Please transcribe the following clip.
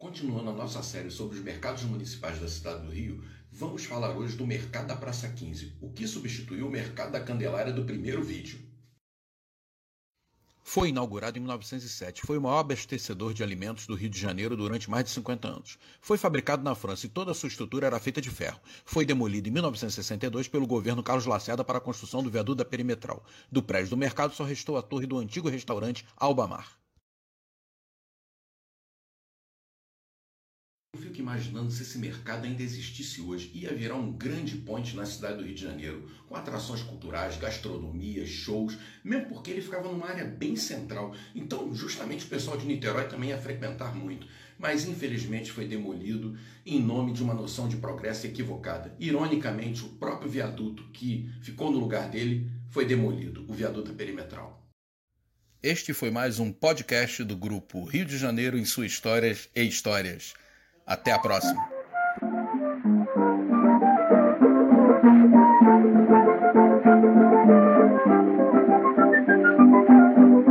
Continuando a nossa série sobre os mercados municipais da cidade do Rio, vamos falar hoje do mercado da Praça 15, o que substituiu o mercado da Candelária do primeiro vídeo. Foi inaugurado em 1907. Foi o maior abastecedor de alimentos do Rio de Janeiro durante mais de 50 anos. Foi fabricado na França e toda a sua estrutura era feita de ferro. Foi demolido em 1962 pelo governo Carlos Lacerda para a construção do viaduto da Perimetral. Do prédio do mercado só restou a torre do antigo restaurante Albamar. Eu fico imaginando se esse mercado ainda existisse hoje. Ia virar um grande ponte na cidade do Rio de Janeiro, com atrações culturais, gastronomia, shows, mesmo porque ele ficava numa área bem central. Então, justamente o pessoal de Niterói também ia frequentar muito. Mas infelizmente foi demolido em nome de uma noção de progresso equivocada. Ironicamente, o próprio viaduto que ficou no lugar dele foi demolido, o viaduto perimetral. Este foi mais um podcast do grupo Rio de Janeiro em suas histórias e histórias. Até a próxima.